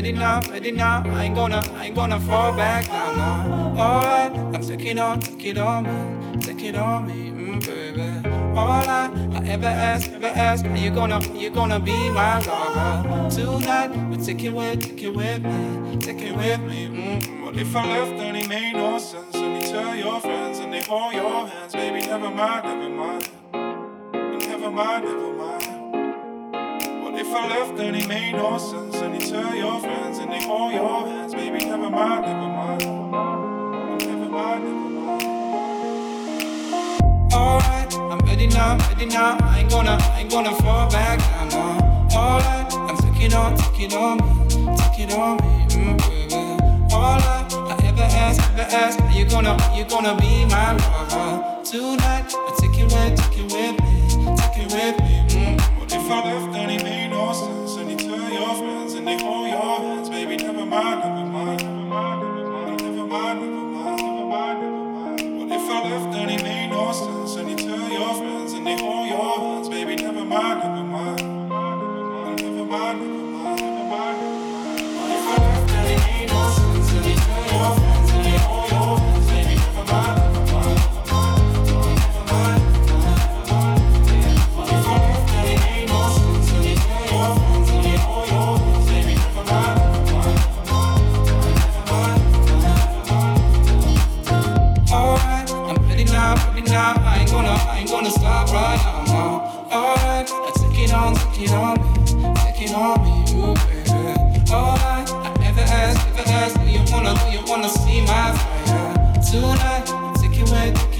ready now, ready now. I ain't gonna, I ain't gonna fall back now, no. Alright, I'm taking on, take it on me, take it on me, mm, baby. All I, I ever ask, ever ask, are you gonna, are you gonna be my lover tonight? But take it with, take it with me, take it with me. Mm, what if I left and it made no sense? And you tell your friends and they hold your hands, baby. Never mind, never mind, never mind, never mind. If I left and it made no sense? And you tell your friends and they hold your hands, baby. Never mind, never mind, never mind, never mind. Alright, I'm ready now, ready now. I ain't gonna, I ain't gonna fall back now, no. Alright, I'm taking on, taking on me, taking on me, mm, baby. Alright, I ever ask, ever ask, are you gonna, are you gonna be my lover tonight? I take it with, take it with me, take it with me. Mm. What if I left baby. on ticking on me, ticking on me, you baby. All I, I ever ask, ever ask, do you wanna, do you wanna see my fire tonight? Take it away, take it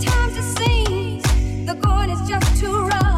Sometimes it seems the going is just too rough.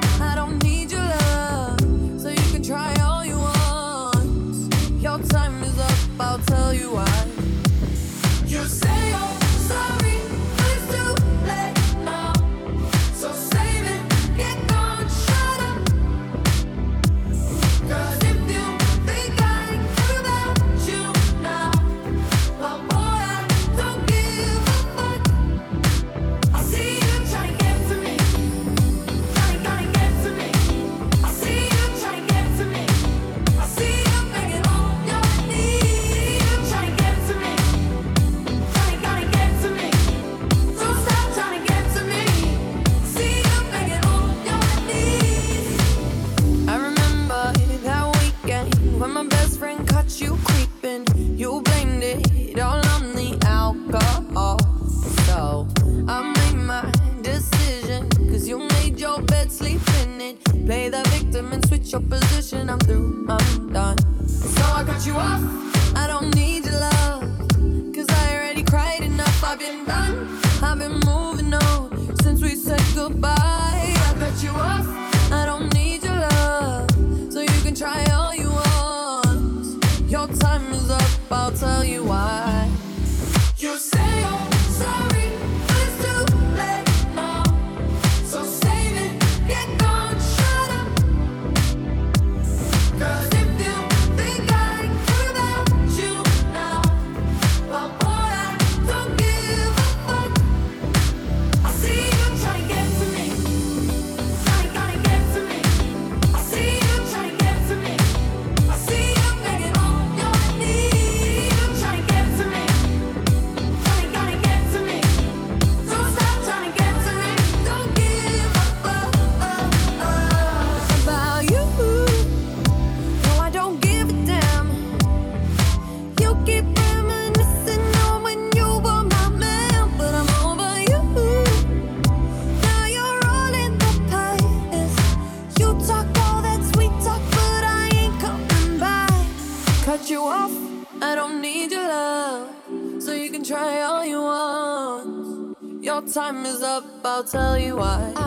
tell you why. Play the victim and switch your position. I'm through, I'm done. So I cut you off. I don't need your love. Cause I already cried enough. I've been done. I've been moving on since we said goodbye. I cut you off. I don't need your love. So you can try all you want. Your time is up. I'll tell you why. You say time is up, I'll tell you why.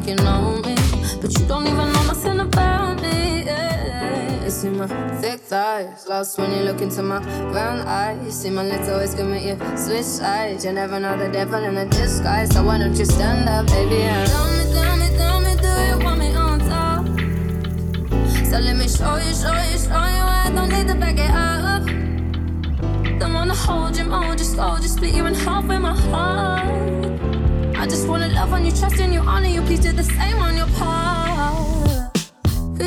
Think you know me, but you don't even know nothing about me. Yeah. You see my thick thighs, lost when you look into my brown eyes. You see my lips always commit you switch sides. You never know the devil in a disguise, so why don't you stand up, baby? And tell me, tell me, tell me, do you want me on top? So let me show you, show you, show you. I don't need to back it up. Don't wanna hold you more, just go, just split you in half with my heart. Just wanna love on you, trust in you, honor you, please do the same on your part. Be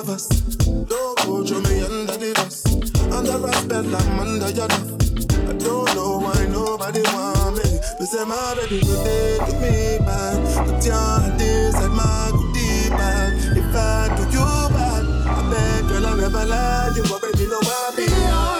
of us. Don't go throw me under the bus. Under a spell, I'm under your love I don't know why nobody want me. But say my baby go take me back. Put your hand inside my goodie bag If I do you bad I beg girl I never lie. You already know I be honest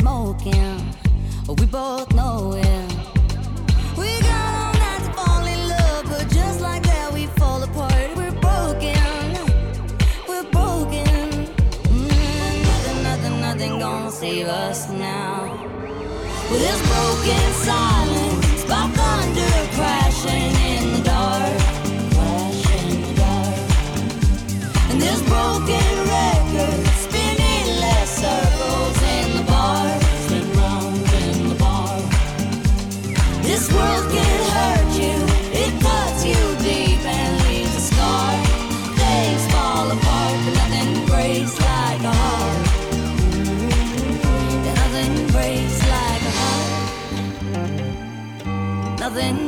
smoking. We both know it. We got all night to fall in love, but just like that, we fall apart. We're broken. We're broken. Mm, nothing, nothing, nothing gonna save us now. With this broken silence by thunder crashing in the dark. Crashing in the dark. And this broken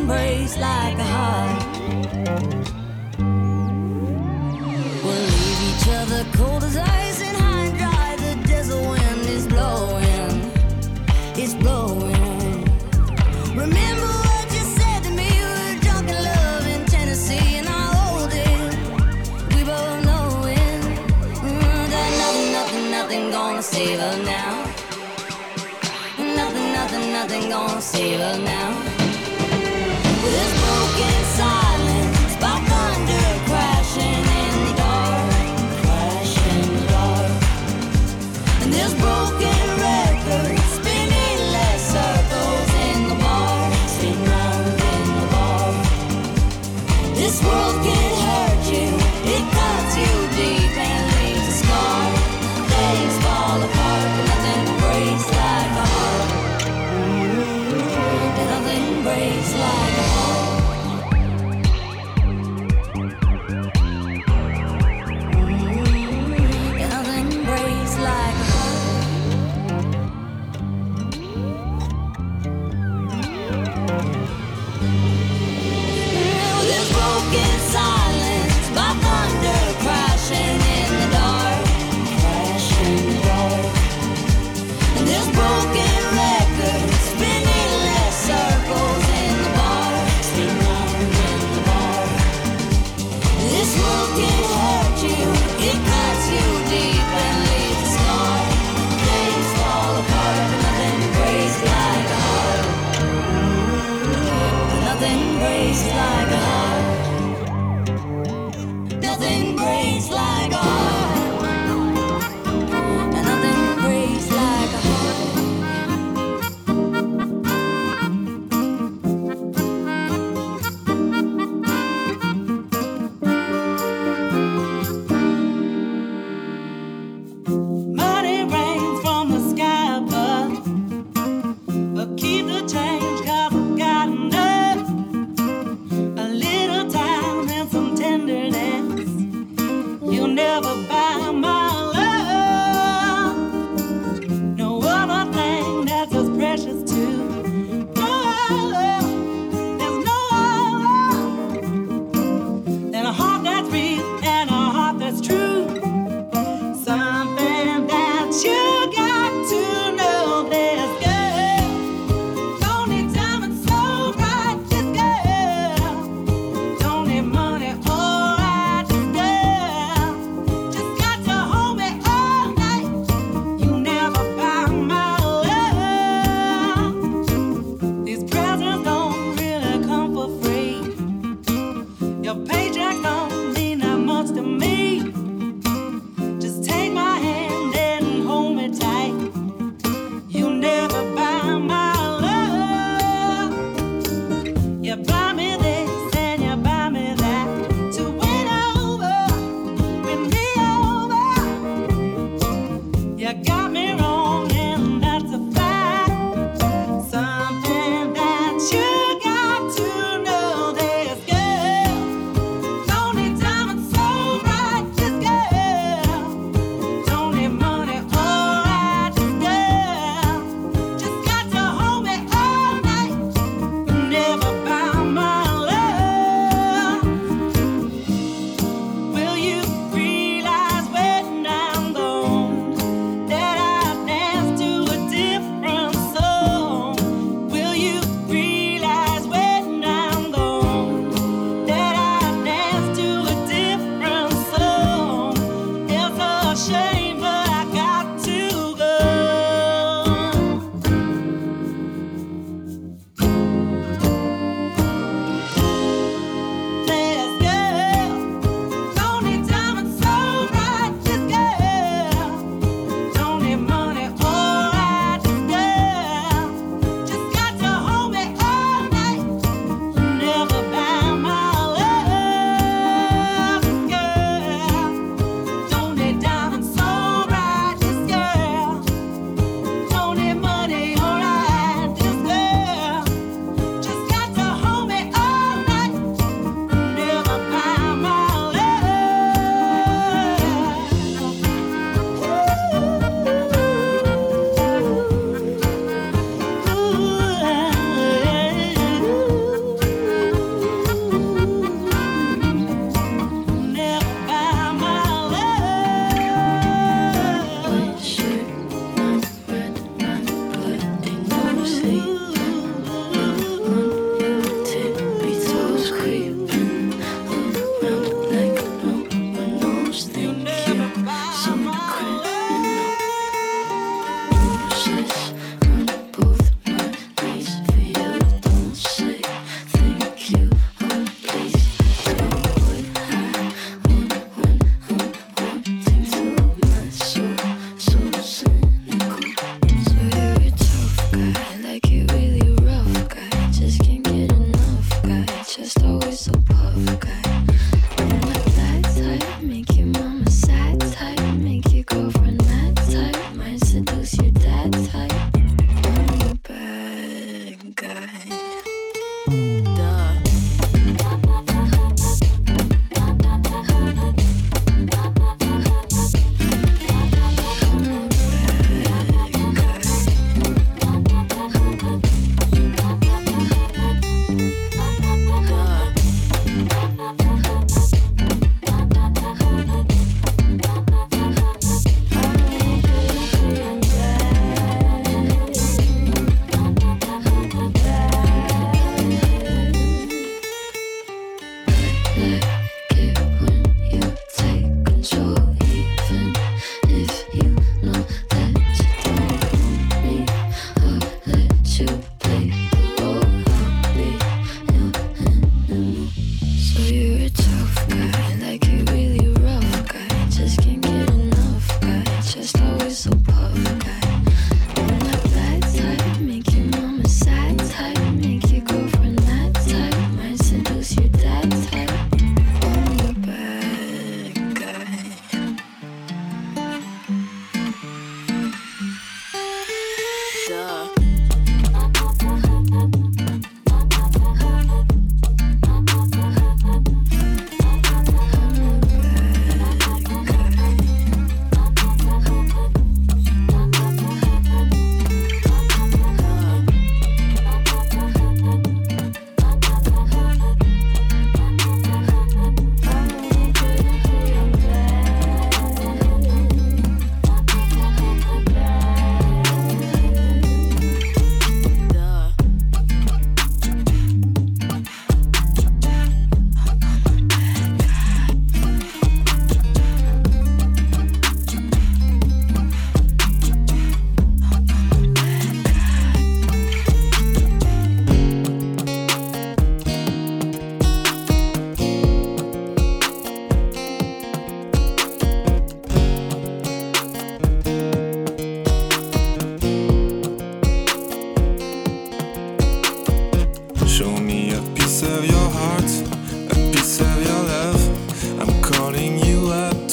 embrace like a heart. We'll leave each other cold as ice and high and dry. The desert wind is blowing, it's blowing. Remember what you said to me. We were drunk in love in Tennessee, and I hold it. We both know it. Mm, that nothing, nothing, nothing gonna save us now. Nothing, nothing, nothing gonna save us now.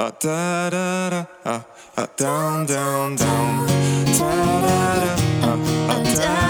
uh, da da da uh, uh, down down down. Da da da uh, da da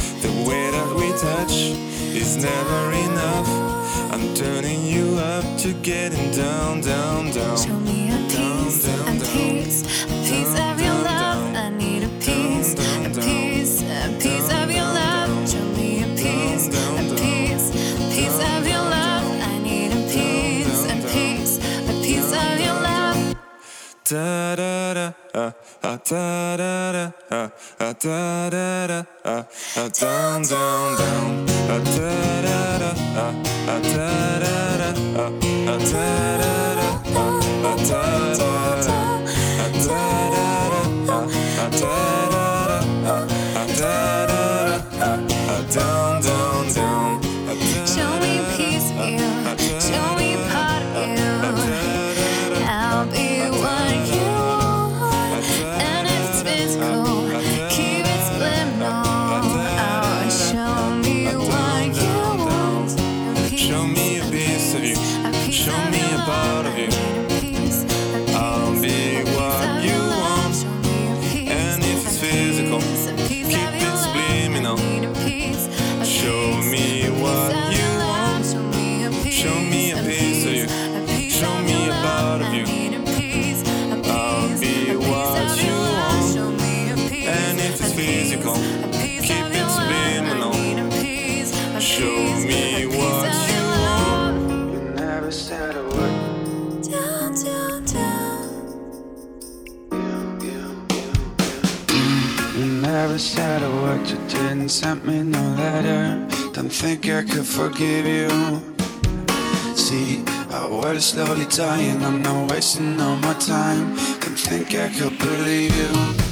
The way that we touch is never enough. I'm turning you up to getting down, down, down. Show me a piece, a piece, a piece of your love. I need a piece, a piece, a piece of your love. Show me a piece, a piece, a piece of your love. I need a piece, a piece, a piece of your love. Da da da, uh, uh, da da da, uh, uh, da da da, uh, down, down, down, uh, da da da, uh, uh, da da da, uh, uh, da da da, da da da. the shadow work you didn't send me no letter. Don't think I could forgive you. See, our was slowly dying. I'm not wasting all my time. Don't think I could believe you.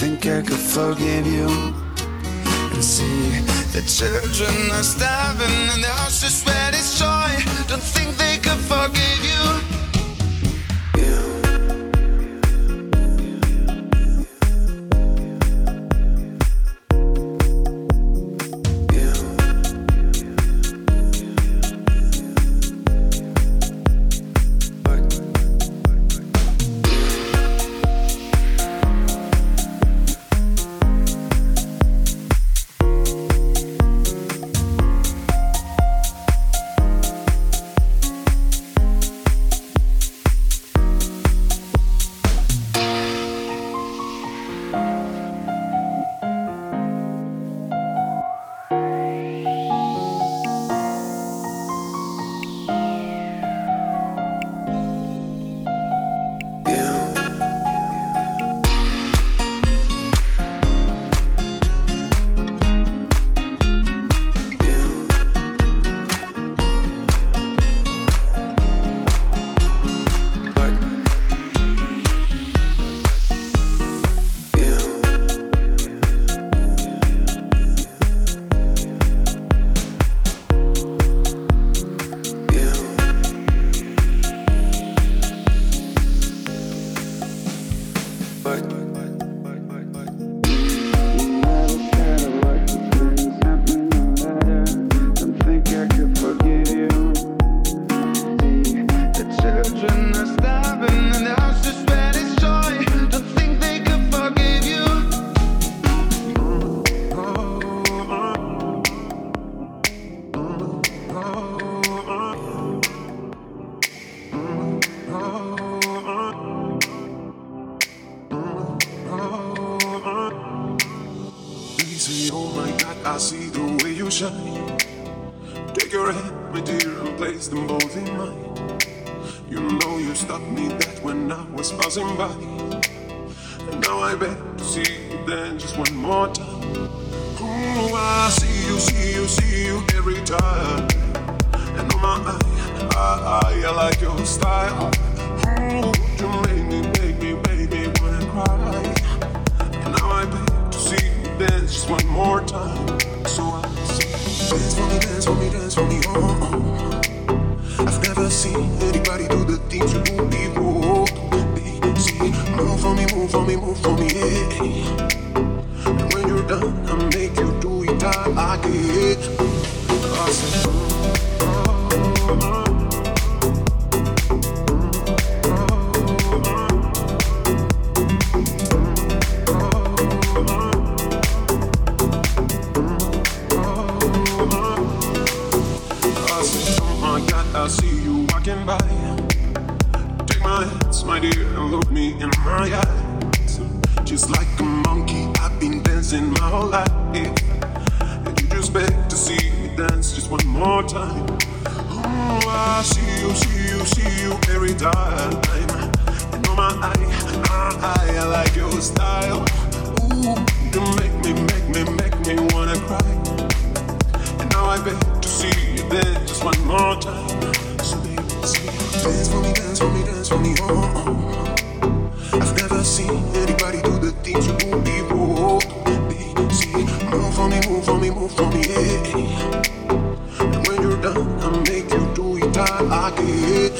think I could forgive you? And see, the children are starving and the horses sweat is joy. Don't think they could forgive you. Walking by. Take my hands, my dear, and look me in my eyes. Just like a monkey, I've been dancing my whole life. And you just beg to see me dance just one more time. Oh, I see you, see you, see you every time. And on my eye, my eye, I like your style. Ooh, you make me, make me, make me wanna cry. And now I beg to see you dance just one more time. Dance for me, dance for me, dance for me, oh. oh. I've never seen anybody do the things you do see, move for me, move for me, move for me, yeah. And when you're done, I make you do it all again.